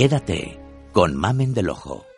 Quédate con Mamen del Ojo.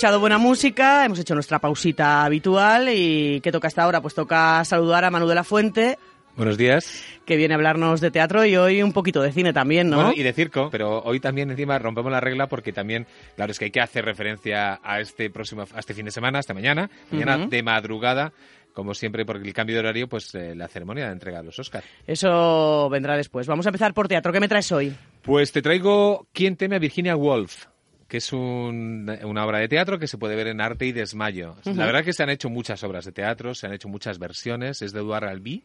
Escuchado buena música, hemos hecho nuestra pausita habitual y ¿qué toca hasta ahora? Pues toca saludar a Manu de la Fuente, Buenos días. que viene a hablarnos de teatro y hoy un poquito de cine también, ¿no? Bueno, y de circo, pero hoy también encima rompemos la regla porque también, claro, es que hay que hacer referencia a este próximo, a este fin de semana, hasta mañana, mañana de madrugada, como siempre, porque el cambio de horario, pues eh, la ceremonia de entrega de los Oscars. Eso vendrá después. Vamos a empezar por teatro. ¿Qué me traes hoy? Pues te traigo ¿Quién teme a Virginia Woolf? Que es un- una obra de teatro que se puede ver en Arte y Desmayo. La verdad que se han hecho muchas obras de teatro, se han hecho muchas versiones, es de Eduard Albí.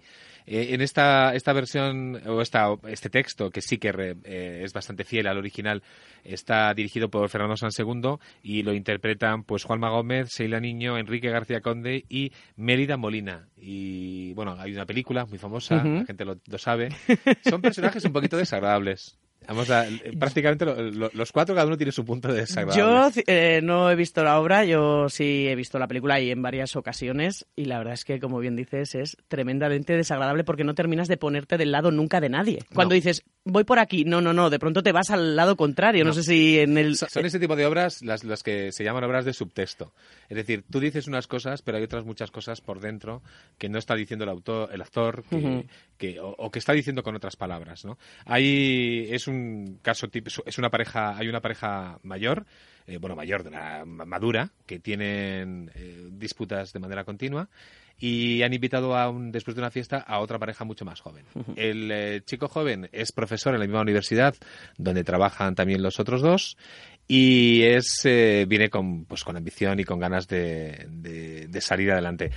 Eh, en esta, esta versión, o esta, este texto, que sí que re- eh, es bastante fiel al original, está dirigido por Fernando Sansegundo y lo interpretan pues Juanma Gómez, Sheila Niño, Enrique García Conde y Mérida Molina. Y bueno, hay una película muy famosa, la gente lo, lo sabe. Son personajes un poquito desagradables. Vamos a, prácticamente lo- lo- los cuatro, cada uno tiene su punto de desagradable. Yo eh, no he visto la obra, yo sí he visto la película y en varias ocasiones y la verdad es que, como bien dices, es tremendamente desagradable porque no terminas de ponerte del lado nunca de nadie. Cuando No. dices, voy por aquí, no, no, no, de pronto te vas al lado contrario. No, No. sé si en el... Son ese tipo de obras las, las que se llaman obras de subtexto. Es decir, tú dices unas cosas, pero hay otras muchas cosas por dentro que no está diciendo el autor, el actor, que, o, o que está diciendo con otras palabras, ¿no? Hay, es un caso típico, es una pareja, hay una pareja mayor, eh, bueno, mayor, de una ma- madura, que tienen eh, disputas de manera continua y han invitado a un, después de una fiesta a otra pareja mucho más joven. El eh, chico joven es profesor en la misma universidad donde trabajan también los otros dos y es eh, viene con pues con ambición y con ganas de, de- de salir adelante.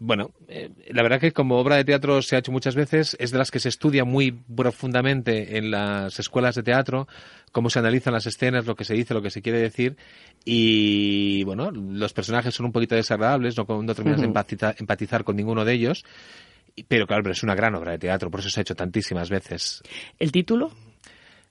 Bueno, eh, la verdad que como obra de teatro se ha hecho muchas veces, es de las que se estudia muy profundamente en las escuelas de teatro, cómo se analizan las escenas, lo que se dice, lo que se quiere decir y bueno, los personajes son un poquito desagradables, no, no terminas de Ujú. empatizar, empatizar con ninguno de ellos. Pero claro, pero es una gran obra de teatro, por eso se ha hecho tantísimas veces. ¿El título?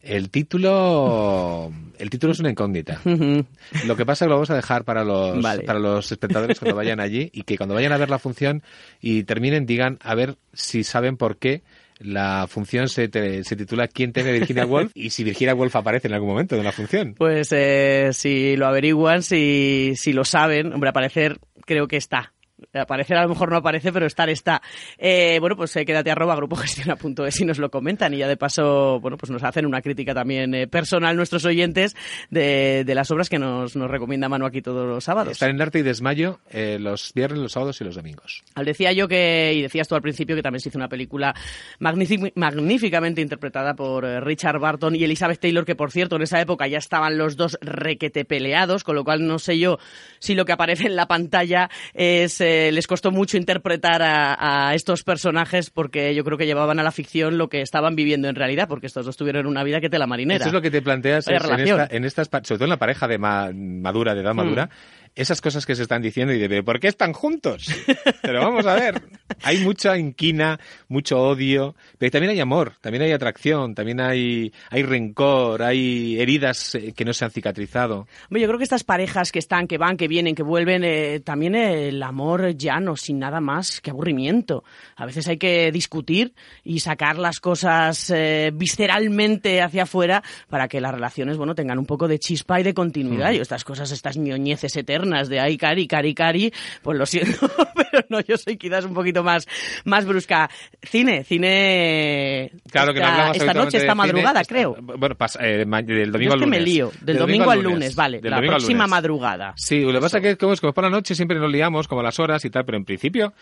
El título, el título es una incógnita. Lo que pasa es que lo vamos a dejar para los, Vale. para los espectadores cuando vayan allí y que cuando vayan a ver la función y terminen digan a ver si saben por qué la función se, te- se titula ¿Quién teme Virginia Woolf? y si Virginia Woolf aparece en algún momento de la función. Pues eh, si lo averiguan, si, si lo saben, hombre, aparecer creo que está. Aparecer a lo mejor no aparece, pero estar está. Eh, bueno, pues eh, quédate arroba grupogestiona.es y nos lo comentan y ya de paso, bueno, pues nos hacen una crítica también eh, personal nuestros oyentes de, de las obras que nos, nos recomienda Manu aquí todos los sábados. Están en Arte y Desmayo eh, los viernes, los sábados y los domingos. Al decía yo que, y decías tú al principio, que también se hizo una película magnífic- magníficamente interpretada por Richard Barton y Elizabeth Taylor, que por cierto en esa época ya estaban los dos requete peleados, con lo cual no sé yo si lo que aparece en la pantalla es eh, les costó mucho interpretar a, a estos personajes porque yo creo que llevaban a la ficción lo que estaban viviendo en realidad, porque estos dos tuvieron una vida que te la marinera. Eso es lo que te planteas es en, relación. esta, en estas, sobre todo en la pareja de ma- madura, de edad Mm. madura, esas cosas que se están diciendo y de ¿pero ¿por qué están juntos? Pero vamos a ver, hay mucha inquina, mucho odio, pero también hay amor, también hay atracción, también hay, hay rencor, hay heridas eh, que no se han cicatrizado. Hombre, yo creo que estas parejas que están, que van, que vienen, que vuelven, eh, también el amor llano, sin nada más que aburrimiento. A veces hay que discutir y sacar las cosas eh, visceralmente hacia afuera para que las relaciones, bueno, tengan un poco de chispa y de continuidad. Mm. Y estas cosas, estas ñoñeces eternas de ay, cari, cari, cari, pues lo siento, pero no, yo soy quizás un poquito más, más brusca. Cine, cine... Claro que no esta- hablamos Esta noche, esta cine, madrugada, esta- creo. Bueno, pasa- eh, del Yo domingo es al que me lunes. lío. Del, domingo, al lunes, vale. Del la al próxima lunes. madrugada. Sí, lo que pasa es que como es como es por la noche siempre nos liamos como las horas y tal, pero en principio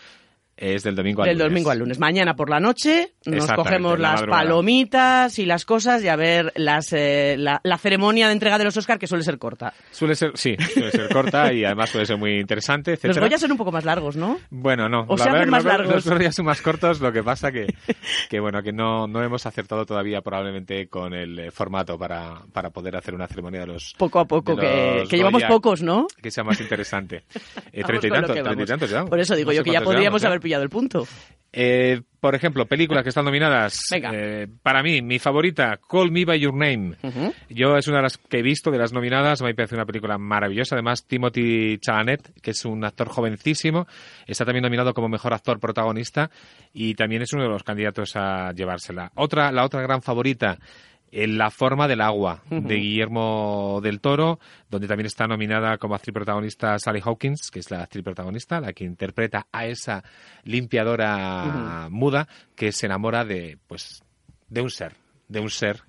Es del domingo al del lunes. domingo al lunes. Mañana por la noche nos cogemos la las madrugada. palomitas y las cosas y a ver las, eh, la, la ceremonia de entrega de los Oscar que suele ser corta. Suele ser, sí, suele ser corta y además puede ser muy interesante, Los etcétera. Goya son un poco más largos, ¿no? Bueno, no. O la se verdad más los- largos. Los Goya son más cortos, lo que pasa que, que bueno, que no, no hemos acertado todavía probablemente con el eh, formato para, para poder hacer una ceremonia de los Poco a poco, que, los que llevamos Goya pocos, ¿no? que sea más interesante. Eh, treinta y tantos, treinta y tantos ya. Por eso digo No yo que ya podríamos ¿eh? haber pillado el punto. Eh, por ejemplo, películas que están nominadas. Eh, para mí, mi favorita, Call Me By Your Name. Yo es una de las que he visto, de las nominadas, me parece una película maravillosa. Además, Timothy Chalamet, que es un actor jovencísimo, está también nominado como mejor actor protagonista y también es uno de los candidatos a llevársela. Otra, la otra gran favorita, en La forma del agua, de Guillermo del Toro, donde también está nominada como actriz protagonista Sally Hawkins, que es la actriz protagonista, la que interpreta a esa limpiadora muda que se enamora de, pues, de un ser, de un ser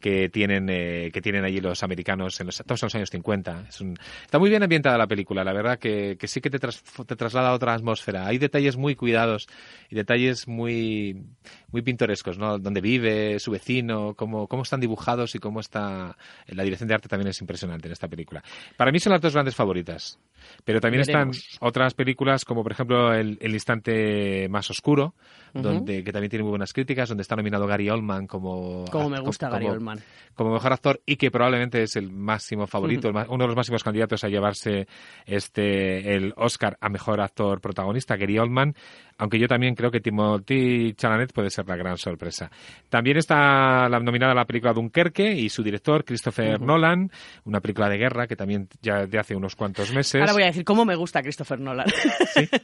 que tienen eh, que tienen allí los americanos en los, todos los años 50. Es un- está muy bien ambientada la película, la verdad que, que sí que te, tras- te traslada a otra atmósfera. Hay detalles muy cuidados y detalles muy muy pintorescos, ¿no? Donde vive, su vecino, cómo, cómo están dibujados y cómo está... La dirección de arte también es impresionante en esta película. Para mí son las dos grandes favoritas. Pero también Veremos. están otras películas como por ejemplo El, El instante más oscuro, donde que también tiene muy buenas críticas, donde está nominado Gary Oldman como Como me gusta Gary Oldman. como mejor actor y que probablemente es el máximo favorito, el ma- uno de los máximos candidatos a llevarse este el Oscar a mejor actor protagonista, Gary Oldman, aunque yo también creo que Timothy Chalamet puede ser la gran sorpresa. También está la nominada la película Dunkerque y su director Christopher Nolan, una película de guerra que también ya de hace unos cuantos meses. Ahora voy a decir cómo me gusta Christopher Nolan. Sí.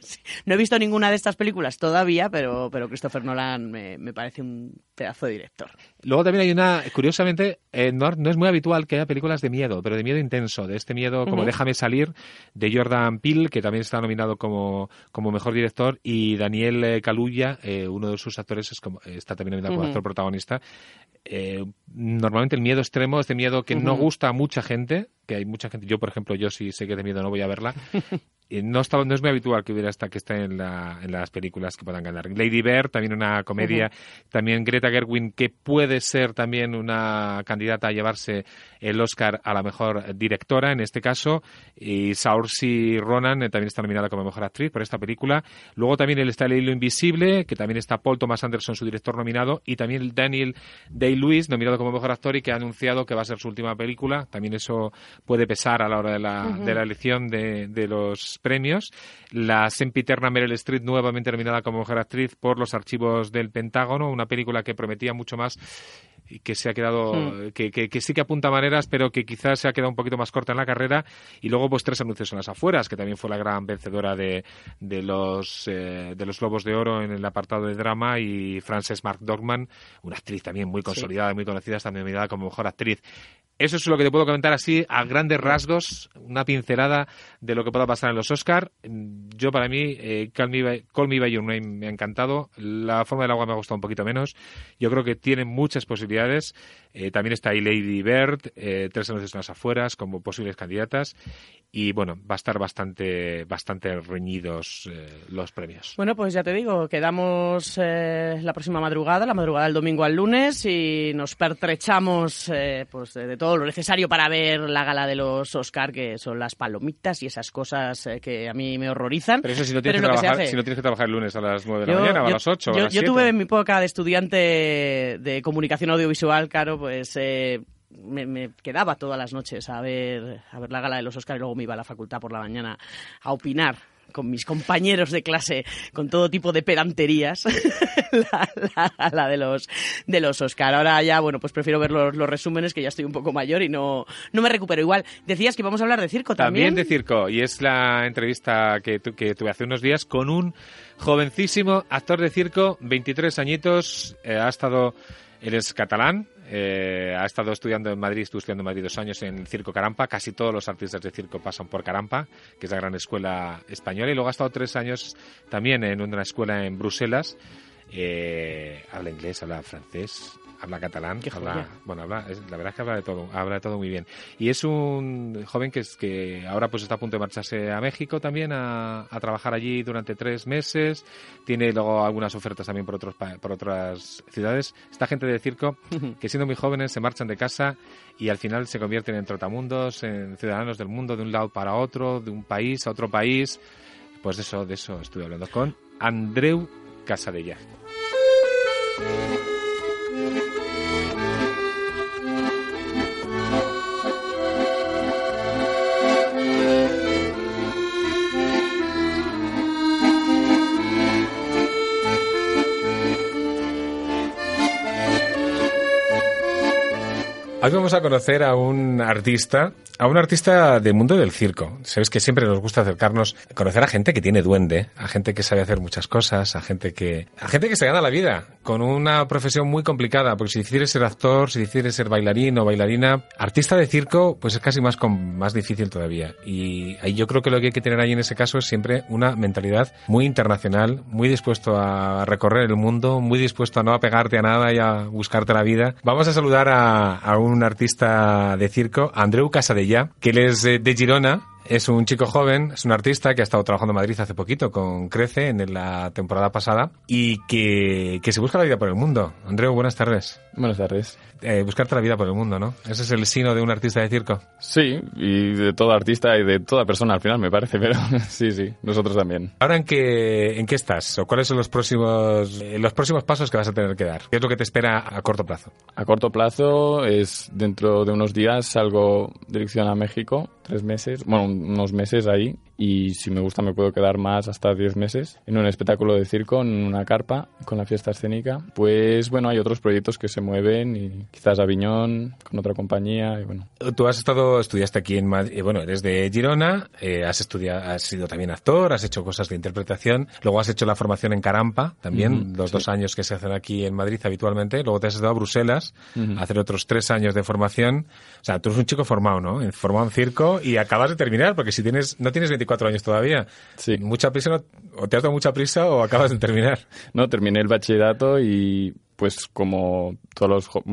No he visto ninguna de estas películas todavía, pero, pero Christopher Nolan me, me parece un pedazo de director. Luego también hay una, curiosamente, eh, no, no es muy habitual que haya películas de miedo, pero de miedo intenso, de este miedo como. Déjame salir, de Jordan Peele, que también está nominado como, como mejor director, y Daniel eh, Kaluuya, eh, uno de sus actores, es como, está también nominado como actor protagonista. Eh, normalmente el miedo extremo es de miedo que no gusta a mucha gente, que hay mucha gente, yo por ejemplo, yo si sé que de miedo no voy a verla, no, está, no es muy habitual que hubiera esta que esté en, la, en las películas que puedan ganar. Lady Bird, también una comedia, también Greta Gerwin, que puede ser también una candidata a llevarse el Oscar a la mejor directora en este caso, y Saoirse Ronan eh, también está nominada como mejor actriz por esta película. Luego también él está El hilo invisible, que también está Paul Thomas Anderson, su director nominado, y también Daniel Day-Lewis, nominado como mejor actor y que ha anunciado que va a ser su última película. También eso puede pesar a la hora de la, de la elección de, de los premios. La sempiterna Meryl Streep, nuevamente nominada como mejor actriz por Los archivos del Pentágono, una película que prometía mucho más y que se ha quedado, Hmm. que, que- que sí que apunta maneras, pero que quizás se ha quedado un poquito más corta en la carrera. Y luego, pues tres anuncios en las afueras, que también fue la gran vencedora de, de los eh, de los Globos de Oro en el apartado de drama. Y Frances McDormand, una actriz también muy consolidada y muy conocida, está nominada como mejor actriz. Eso es lo que te puedo comentar así, a grandes rasgos, una pincelada de lo que pueda pasar en los Oscar. Yo, para mí, eh, Call, Me By, Call Me By Your Name me ha encantado. La forma del agua me ha gustado un poquito menos. Yo creo que tiene muchas posibilidades mundiales eh, también está ahí Lady Bird, eh, tres anuncios en las afueras como posibles candidatas. Y bueno, va a estar bastante, bastante reñidos eh, los premios. Bueno, pues ya te digo, quedamos la próxima madrugada, la madrugada del domingo al lunes, y nos pertrechamos pues de, de todo lo necesario para ver la gala de los Oscar, que son las palomitas y esas cosas que a mí me horrorizan. Pero eso si no tienes, que trabajar, si no tienes que trabajar el lunes a las 9 de la Yo- mañana o a las 8 o yo, a las yo 7. tuve en mi época de estudiante de comunicación audiovisual, claro, pues eh, me, quedaba todas las noches a ver, a ver la gala de los Oscar y luego me iba a la facultad por la mañana a opinar con mis compañeros de clase con todo tipo de pedanterías la, la de los de los Oscar. Ahora ya, bueno, pues prefiero ver los, los resúmenes que ya estoy un poco mayor y no, no me recupero igual. Decías que íbamos a hablar de circo también. También de circo, y es la entrevista que tuve hace unos días con un jovencísimo actor de circo, 23 añitos, eh, ha estado, él es catalán, eh, ha estado estudiando en Madrid, estuvo estudiando en Madrid dos años en el Circo Carampa, casi todos los artistas de circo pasan por Carampa, que es la gran escuela española, y luego ha estado tres años también en una escuela en Bruselas, eh, habla inglés, habla francés, habla catalán, habla, bueno, habla, es- la verdad es que habla de todo, habla de todo muy bien. Y es un joven que es que ahora pues está a punto de marcharse a México también a, a trabajar allí durante tres meses. Tiene luego algunas ofertas también por otros por otras ciudades. Esta gente de circo que siendo muy jóvenes se marchan de casa y al final se convierten en trotamundos, en ciudadanos del mundo de un lado para otro, de un país a otro país. Pues de eso, de eso estuve hablando con Andreu Casadella. Hoy vamos a conocer a un artista, a un artista del mundo del circo. Sabéis que siempre nos gusta acercarnos, conocer a gente que tiene duende, a gente que sabe hacer muchas cosas, a gente que, a gente que se gana la vida con una profesión muy complicada, porque si decides ser actor, si decides ser bailarín o bailarina, artista de circo, pues es casi más com- más difícil todavía. Y yo creo que lo que hay que tener ahí en ese caso es siempre una mentalidad muy internacional, muy dispuesto a recorrer el mundo, muy dispuesto a no apegarte a nada y a buscarte la vida. Vamos a saludar a, a un artista de circo, Andreu Casadella, que él es eh, de Girona. Es un chico joven, es un artista que ha estado trabajando en Madrid hace poquito con Crece en la temporada pasada y que, que se busca la vida por el mundo. Andreu, buenas tardes. Buenas tardes. Eh, buscarte la vida por el mundo, ¿no? Ese es el sino de un artista de circo. Sí, y de todo artista y de toda persona al final me parece, pero sí, sí, nosotros también. Ahora, ¿en qué, en qué estás? ¿O cuáles son los próximos, eh, los próximos pasos que vas a tener que dar? ¿Qué es lo que te espera a corto plazo? A corto plazo es dentro de unos días salgo dirección a México, tres meses, bueno, unos meses ahí, y si me gusta me puedo quedar más hasta diez meses en un espectáculo de circo, en una carpa, con la fiesta escénica. Pues bueno, hay otros proyectos que se mueven y quizás Aviñón, con otra compañía, y bueno. Tú has estado, estudiaste aquí en Madrid, bueno, eres de Girona, eh, has estudiado, has sido también actor, has hecho cosas de interpretación, luego has hecho la formación en Carampa, también, Ujú, los sí. dos años que se hacen aquí en Madrid habitualmente, luego te has ido a Bruselas Ujú. a hacer otros tres años de formación. O sea, tú eres un chico formado, ¿no? Formado en circo y acabas de terminar, porque si tienes, no tienes 24 años todavía, Sí. mucha prisa, no- o te has dado mucha prisa o acabas de terminar. No, terminé el bachillerato y pues como todos los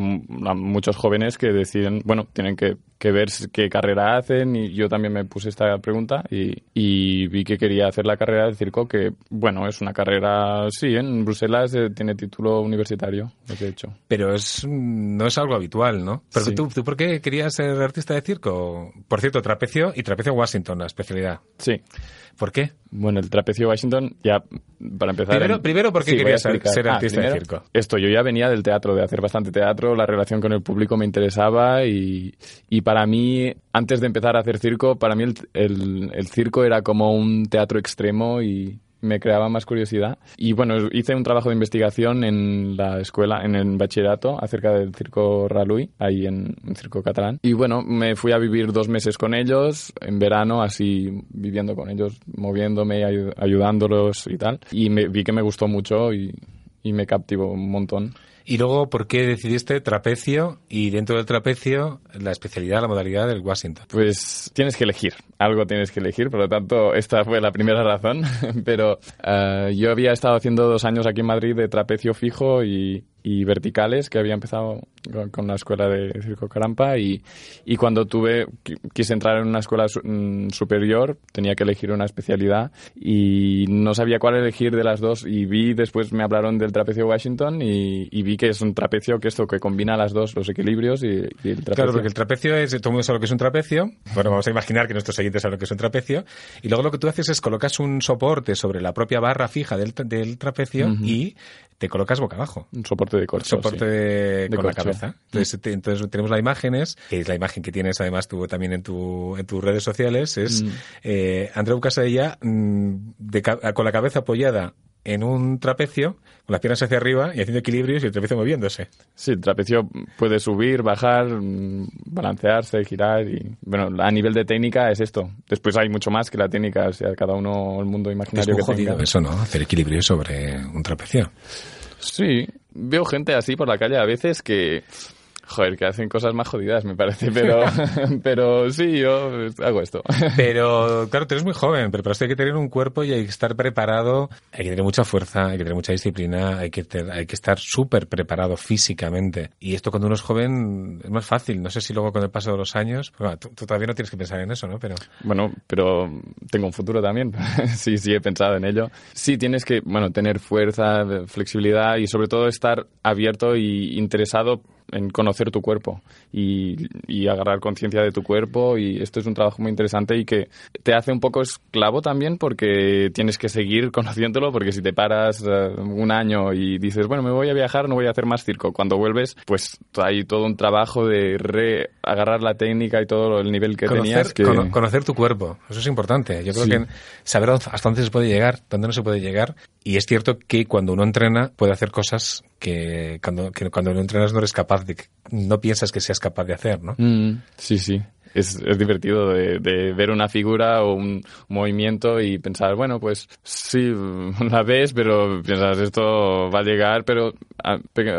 muchos jóvenes que deciden, bueno, tienen que, que ver qué carrera hacen y yo también me puse esta pregunta y, y vi que quería hacer la carrera de circo que, bueno, es una carrera, sí, en Bruselas eh, tiene título universitario, lo que he hecho. Pero es, no es algo habitual, ¿no? Pero Sí. tú, ¿tú por qué querías ser artista de circo? Por cierto, trapecio y trapecio Washington, la especialidad. Sí. ¿Por qué? Bueno, el trapecio Washington, ya para empezar... Primero- en- primero, ¿por qué Sí, voy a querías ser- Ah, artista de primero, circo? Esto, yo ya venía del teatro, de hacer bastante teatro, la relación con el público me interesaba y, y para mí, antes de empezar a hacer circo, para mí el, el- el circo era como un teatro extremo y me creaba más curiosidad. Y bueno, hice un trabajo de investigación en la escuela, en el bachillerato, acerca del circo Raluy, ahí en un circo catalán. Y bueno, me fui a vivir dos meses con ellos, en verano, así viviendo con ellos, moviéndome, ayu- ayudándolos y tal. Y vi que me gustó mucho y, y me captivó un montón. Y luego, ¿por qué decidiste trapecio y dentro del trapecio la especialidad, la modalidad del Washington? Pues tienes que elegir, algo tienes que elegir, por lo tanto esta fue la primera razón, pero eh, yo había estado haciendo dos años aquí en Madrid de trapecio fijo y, y verticales, que había empezado con, con la escuela de Circo Carampa y, y cuando tuve, qui- quise entrar en una escuela su- mm, superior, tenía que elegir una especialidad y no sabía cuál elegir de las dos y vi, después me hablaron del trapecio Washington y, y vi que es un trapecio que esto que combina las dos, los equilibrios y, y el trapecio. Claro, porque el trapecio es, todo el mundo sabe lo que es un trapecio. Bueno, vamos a imaginar que nuestros oyentes saben lo que es un trapecio. Y luego lo que tú haces es colocas un soporte sobre la propia barra fija del, del trapecio Ujú. y te colocas boca abajo. Un soporte de corcho. soporte sí. de- De con la cabeza. Entonces, te- entonces tenemos las imágenes, que es la imagen que tienes además tú también en, tu, en tus redes sociales, es Mm. eh, Andreu Casadella mm, de con la cabeza apoyada en un trapecio, con las piernas hacia arriba y haciendo equilibrios y el trapecio moviéndose. Sí, el trapecio puede subir, bajar, mm, balancearse, girar y bueno, a nivel de técnica es esto. Después hay mucho más que la técnica, o sea, cada uno el mundo Es imaginario muy que jodido tenga. eso, ¿no? Hacer equilibrios sobre un trapecio. Sí, veo gente así por la calle a veces que Joder, que hacen cosas más jodidas, me parece, pero, pero sí, yo hago esto. Pero, claro, tú eres muy joven, pero para esto hay que tener un cuerpo y hay que estar preparado, hay que tener mucha fuerza, hay que tener mucha disciplina, hay que, hay que estar súper preparado físicamente. Y esto cuando uno es joven es más fácil. No sé si luego con el paso de los años, bueno, tú, todavía no tienes que pensar en eso, ¿no? Pero... Bueno, pero tengo un futuro también. sí, sí, he pensado en ello. Sí, tienes que, bueno, tener fuerza, flexibilidad y sobre todo estar abierto y interesado en conocer tu cuerpo y, y agarrar conciencia de tu cuerpo. Y esto es un trabajo muy interesante y que te hace un poco esclavo también porque tienes que seguir conociéndolo porque si te paras eh, un año y dices bueno me voy a viajar no voy a hacer más circo. Cuando vuelves pues hay todo un trabajo de re agarrar la técnica y todo el nivel que tenías que... conocer tu cuerpo eso es importante. Yo creo que saber hasta dónde se puede llegar dónde no se puede llegar. Y es cierto que cuando uno entrena puede hacer cosas que cuando, cuando no entrenas no eres capaz de, no piensas que seas capaz de hacer, ¿no? Mm, sí, sí es, es divertido de, de, ver una figura o un movimiento y pensar, bueno, pues sí, la ves, pero piensas, esto va a llegar, pero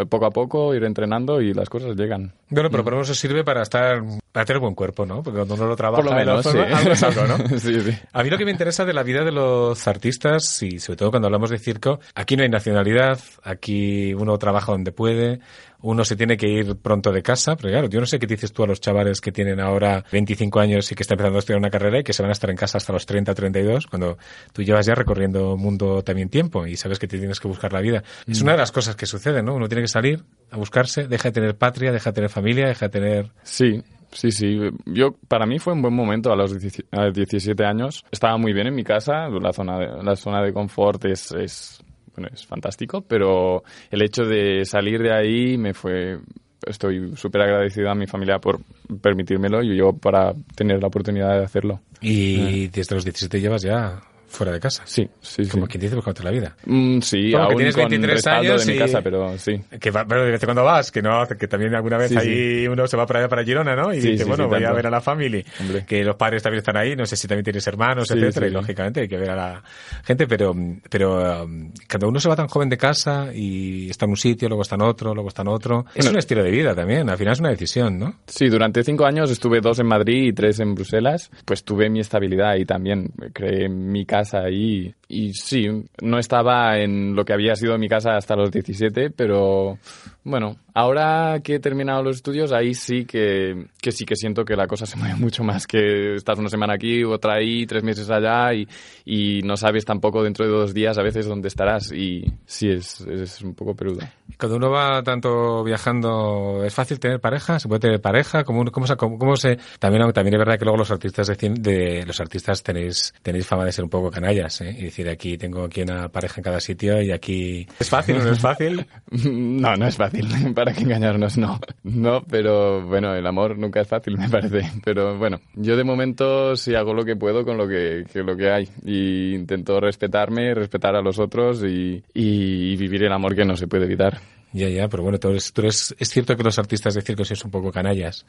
poco a poco ir entrenando y las cosas llegan. Bueno, pero por eso sirve para estar, para tener buen cuerpo, ¿no? Porque cuando uno lo trabaja, por lo menos, sí. ¿no? sí, sí. A mí lo que me interesa de la vida de los artistas, y sobre todo cuando hablamos de circo, aquí no hay nacionalidad, aquí uno trabaja donde puede, uno se tiene que ir pronto de casa, pero claro, yo no sé qué dices tú a los chavales que tienen ahora 25 años y que están empezando a estudiar una carrera y que se van a estar en casa hasta los 30, 32, cuando tú llevas ya recorriendo mundo también tiempo y sabes que te tienes que buscar la vida. Es mm. una de las cosas que suceden, ¿no? Uno tiene que salir a buscarse, deja de tener patria, deja de tener familia, deja de tener... Sí, Sí, sí. Yo, para mí fue un buen momento a los 17 años. Estaba muy bien en mi casa. La zona de, la zona de confort es, es bueno, es fantástico, pero el hecho de salir de ahí me fue estoy súper agradecido a mi familia por permitírmelo y yo para tener la oportunidad de hacerlo. Y desde los 17 llevas ya fuera de casa. Sí, sí, Como quien dice, buscarte la vida. Mm, sí, Como aún que tienes 23 años de y... mi casa, pero sí. Que va, pero de vez en cuando vas, que no, que también alguna vez ahí uno se va para allá para Girona, ¿no? Y dice, bueno, voy a ver a la familia. Que los padres también están ahí, no sé si también tienes hermanos, etcétera, y lógicamente hay que ver a la gente, pero, pero um, cuando uno se va tan joven de casa y está en un sitio, luego está en otro, luego está en otro, es un estilo de vida también, al final es una decisión, ¿no? Sí, durante cinco años estuve dos en Madrid y tres en Bruselas, pues tuve mi estabilidad y también creé mi casa ahí y sí, no estaba en lo que había sido mi casa hasta los 17, pero bueno, ahora que he terminado los estudios, ahí sí que, que, sí que siento que la cosa se mueve mucho más, que estás una semana aquí, otra ahí, tres meses allá y, y no sabes tampoco dentro de dos días a veces dónde estarás y sí, es, es un poco peludo. Cuando uno va tanto viajando, ¿es fácil tener pareja? ¿Se puede tener pareja? ¿Cómo, cómo, cómo, se...? También, también es verdad que luego los artistas de, de los artistas tenéis, tenéis fama de ser un poco canallas, ¿eh? Y decir, aquí tengo aquí una pareja en cada sitio y aquí... ¿Es fácil o no es fácil? no, no es fácil. para que engañarnos, no. No, pero bueno, el amor nunca es fácil, me parece. Pero bueno, yo de momento sí hago lo que puedo con lo que, lo que hay. Y intento respetarme, respetar a los otros y, vivir el amor que no se puede evitar. Ya, ya, pero bueno, tú eres, es cierto que los artistas de circo sí son un poco canallas.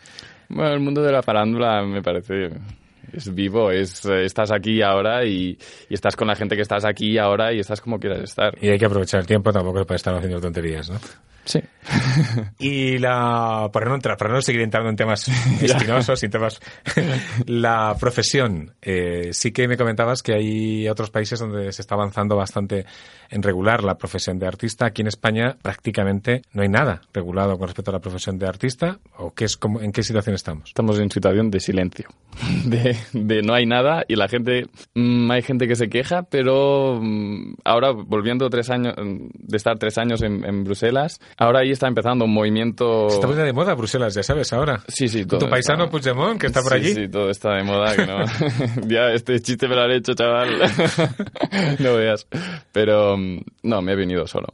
Bueno, el mundo de la farándula me parece es vivo, es estás aquí ahora y, y, estás con la gente que estás aquí ahora y estás como quieras estar. Y hay que aprovechar el tiempo tampoco para estar haciendo tonterías, ¿no? Sí. y la, para no entrar, para no seguir entrando en temas espinosos y temas, la profesión, eh, sí que me comentabas que hay otros países donde se está avanzando bastante en regular la profesión de artista. Aquí en España prácticamente no hay nada regulado con respecto a la profesión de artista. ¿O qué es, como, en qué situación estamos? Estamos en situación de silencio, de, de no hay nada y la gente, mm, hay gente que se queja, pero mm, ahora volviendo tres años, de estar tres años en, en Bruselas, Ahora ahí está empezando un movimiento... está muy de moda Bruselas, ya sabes, ahora. Sí, sí. Todo tu paisano Puigdemont, que está por allí. Sí, todo está de moda, que no... ya, este chiste me lo han hecho, chaval. no veas. Pero, mm, no, me he venido solo.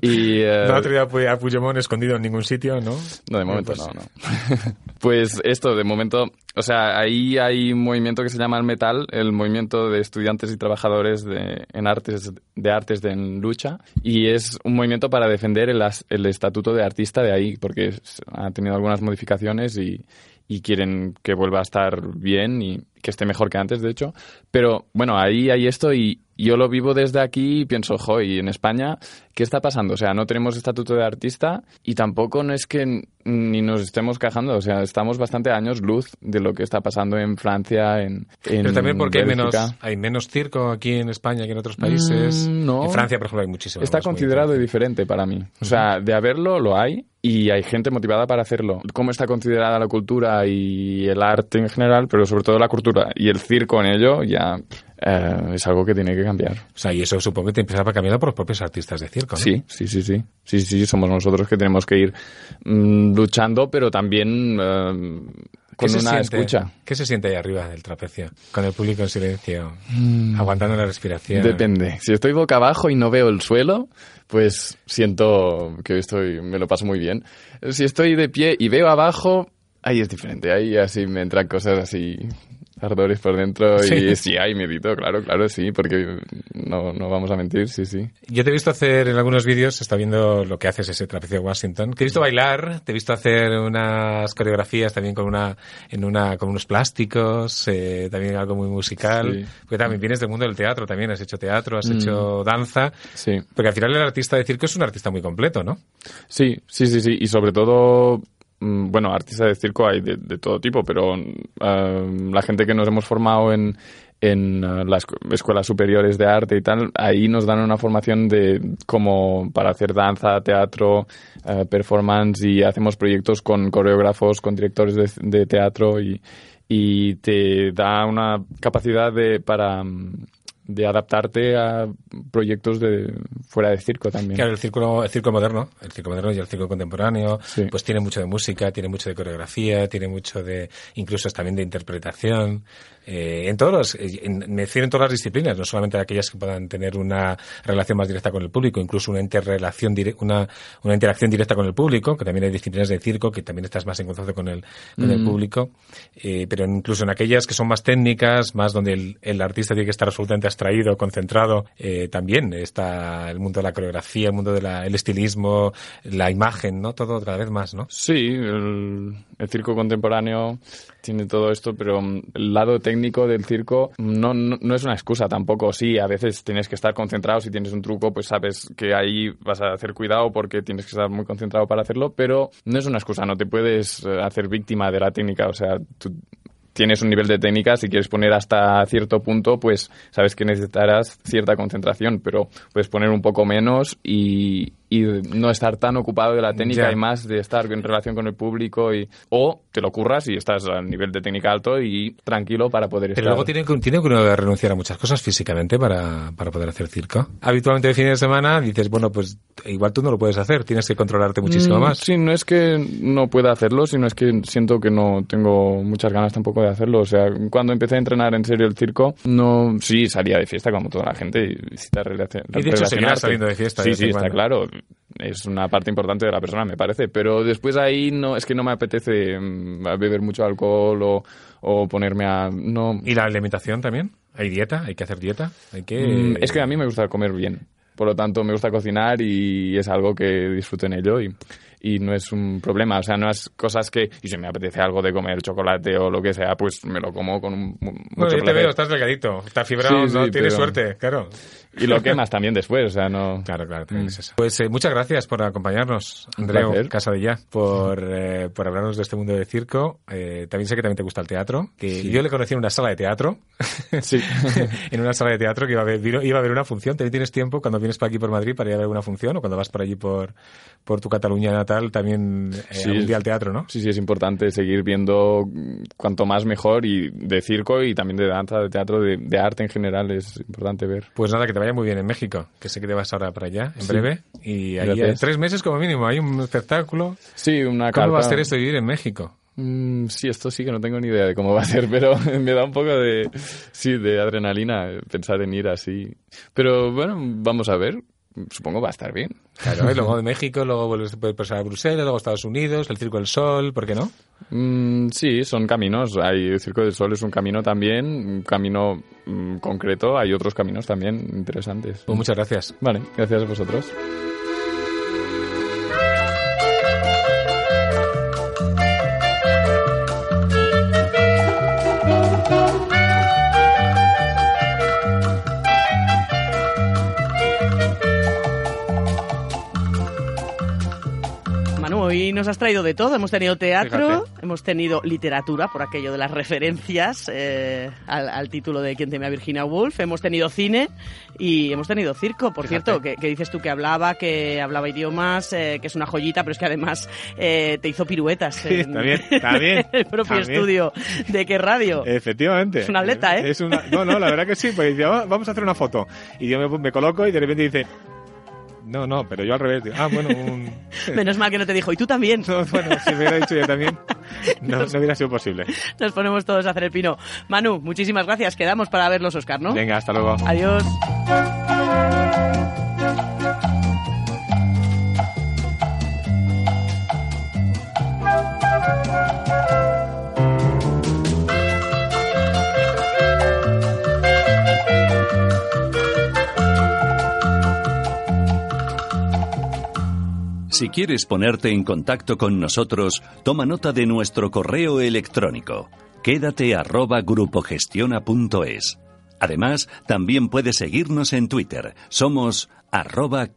Y, uh... No traído a Puigdemont escondido en ningún sitio, ¿no? No, de momento pues no, no. pues esto, de momento... O sea, ahí hay un movimiento que se llama el Metal, el movimiento de estudiantes y trabajadores de, en artes, de artes de en lucha, y es un movimiento para defender el, el estatuto de artista de ahí, porque ha tenido algunas modificaciones y, y quieren que vuelva a estar bien y que esté mejor que antes, de hecho. Pero bueno, ahí hay esto y yo lo vivo desde aquí y pienso, jo, y en España, ¿qué está pasando? O sea, no tenemos estatuto de artista y tampoco no es que ni nos estemos quejando, o sea, estamos bastante años luz de lo que está pasando en Francia, en, en Pero también porque hay menos, hay menos circo aquí en España que en otros países. Mm, no. En Francia, por ejemplo, hay muchísimo. Está considerado diferente para mí. O sea, de haberlo, lo hay. Y hay gente motivada para hacerlo. Cómo está considerada la cultura y el arte en general, pero sobre todo la cultura y el circo en ello, ya eh, es algo que tiene que cambiar. O sea, y eso supongo que te empezaba cambiando por los propios artistas de circo, ¿no? Sí, sí, sí, sí. Sí, sí, somos nosotros que tenemos que ir mm, luchando, pero también eh, ¿Qué con una siente- escucha. ¿Qué se siente ahí arriba del trapecio? Con el público en silencio, aguantando la respiración. Mm. Depende. Si estoy boca abajo y no veo el suelo, pues siento que estoy, me lo paso muy bien. Si estoy de pie y veo abajo, ahí es diferente. Ahí así me entran cosas así, ardores por dentro. Sí. Y sí, hay medito, claro, claro, sí, porque no, no vamos a mentir, sí, sí. Yo te he visto hacer en algunos vídeos, está viendo lo que haces ese trapecio de Washington. Te he visto bailar, te he visto hacer unas coreografías también con una, en una, con unos plásticos, eh, también algo muy musical. Sí. Porque también vienes del mundo del teatro, también has hecho teatro, has Mm. hecho danza. Sí. Porque al final el artista de circo es un artista muy completo, ¿no? Sí, sí, sí, sí. Y sobre todo, bueno, artistas de circo hay de, de todo tipo, pero mm, la gente que nos hemos formado en, en eh, las escu- escuelas superiores de arte y tal, ahí nos dan una formación de como para hacer danza, teatro, eh, performance y hacemos proyectos con coreógrafos, con directores de, de teatro y, y te da una capacidad de para mm, de adaptarte a proyectos de fuera de circo también. Claro, el circo, el circo moderno, el circo moderno y el circo contemporáneo, Sí. pues tiene mucho de música, tiene mucho de coreografía, tiene mucho de, incluso también de interpretación, eh, en todos los, eh, en, me refiero en todas las disciplinas, no solamente aquellas que puedan tener una relación más directa con el público, incluso una interrelación, una, una interacción directa con el público, que también hay disciplinas de circo que también estás más en contacto con el, con el público, eh, pero incluso en aquellas que son más técnicas, más donde el, el artista tiene que estar absolutamente abstraído, concentrado, eh, también está el mundo de la coreografía, el mundo del estilismo, la imagen, ¿no? Todo cada vez más, ¿no? Sí, el, el circo contemporáneo tiene todo esto, pero mm, el lado técnico del circo no, no, no es una excusa tampoco. Sí, a veces tienes que estar concentrado. Si tienes un truco, pues sabes que ahí vas a hacer cuidado porque tienes que estar muy concentrado para hacerlo, pero no es una excusa. No te puedes eh, hacer víctima de la técnica. O sea, tú tienes un nivel de técnica, si quieres poner hasta cierto punto, pues sabes que necesitarás cierta concentración, pero puedes poner un poco menos y, y no estar tan ocupado de la técnica Ya. y más de estar en relación con el público y o te lo curras y estás a nivel de técnica alto y tranquilo para poder Pero estar. luego tiene, que- tiene que uno renunciar a muchas cosas físicamente para, para poder hacer circo. Habitualmente de fin de semana dices, bueno, pues igual tú no lo puedes hacer, tienes que controlarte muchísimo Mm, más. Sí, no es que no pueda hacerlo, sino es que siento que no tengo muchas ganas tampoco de hacerlo. O sea, cuando empecé a entrenar en serio el circo, no, sí, salía de fiesta como toda la gente y Y de hecho seguirás saliendo de fiesta Sí, sí, está cuando. claro. Es una parte importante de la persona, me parece. Pero después ahí no, es que no me apetece mm, beber mucho alcohol o, o ponerme a... No, ¿Y la alimentación también? ¿Hay dieta? ¿Hay que hacer dieta? ¿Hay que... Mm, Es que a mí me gusta comer bien. Por lo tanto, me gusta cocinar y es algo que disfruto en ello y, y no es un problema. O sea, no es cosas que... Y si me apetece algo de comer chocolate o lo que sea, pues me lo como con un, mu- mucho Bueno, yo te placer. veo, estás delgadito, estás fibrado, Sí, ¿no? Tienes pero- suerte, claro. Y lo quemas también después, o sea, no... Claro, claro, también es eso. Pues eh, muchas gracias por acompañarnos, Andreu placer. Casa de Ya, por, eh, por hablarnos de este mundo de circo. Eh, también sé que también te gusta el teatro, que yo le conocí en una sala de teatro, Sí. en una sala de teatro que iba a, vino- iba a haber una función. ¿También tienes tiempo cuando vienes por aquí por Madrid para ir a ver alguna función o cuando vas por allí por, por tu Cataluña natal también eh, Sí. algún día al teatro, ¿no? Sí, sí, es importante seguir viendo mm, cuanto más mejor y de circo y también de danza, de teatro, de, de arte en general es importante ver. Pues nada, que te vaya muy bien en México, que sé que te vas ahora para allá en Sí. breve. Y ahí hay tres meses como mínimo, hay un espectáculo. Sí, una ¿Cómo va a ser esto de vivir en México? Mm, sí, esto sí que no tengo ni idea de cómo va a ser, pero me da un poco de, sí, de adrenalina pensar en ir así. Pero bueno, vamos a ver. Supongo va a estar bien. Claro, y luego de México, luego vuelves a Bruselas, luego a Estados Unidos, el Circo del Sol, ¿por qué no? Mm, sí, son caminos. Hay el Circo del Sol es un camino también, un camino mm, concreto. Hay otros caminos también interesantes. Pues muchas gracias. Vale, gracias a vosotros. Nos has traído de todo. Hemos tenido teatro, Fíjate. hemos tenido literatura, por aquello de las referencias eh, al, al título de Quien teme a Virginia Woolf. Hemos tenido cine y hemos tenido circo, por Fíjate. cierto, que, que dices tú que hablaba, que hablaba idiomas, eh, que es una joyita, pero es que además eh, te hizo piruetas Sí, en, también, también, el propio estudio de qué radio. Efectivamente. Es una atleta, ¿eh? Es una... No, no, la verdad que sí, "Ah, vamos a hacer una foto. Y yo me, me coloco y de repente dice, no, no, pero yo al revés. Digo, ah, bueno, un... Menos mal que no te dijo, y tú también. No, bueno, si me hubiera dicho yo también, no, no hubiera sido posible. Nos ponemos todos a hacer el pino. Manu, muchísimas gracias. Quedamos para ver los Oscar, ¿no? Venga, hasta luego. Adiós. Si quieres ponerte en contacto con nosotros, toma nota de nuestro correo electrónico. Quédate arroba grupogestiona.es. Además, también puedes seguirnos en Twitter. Somos arroba.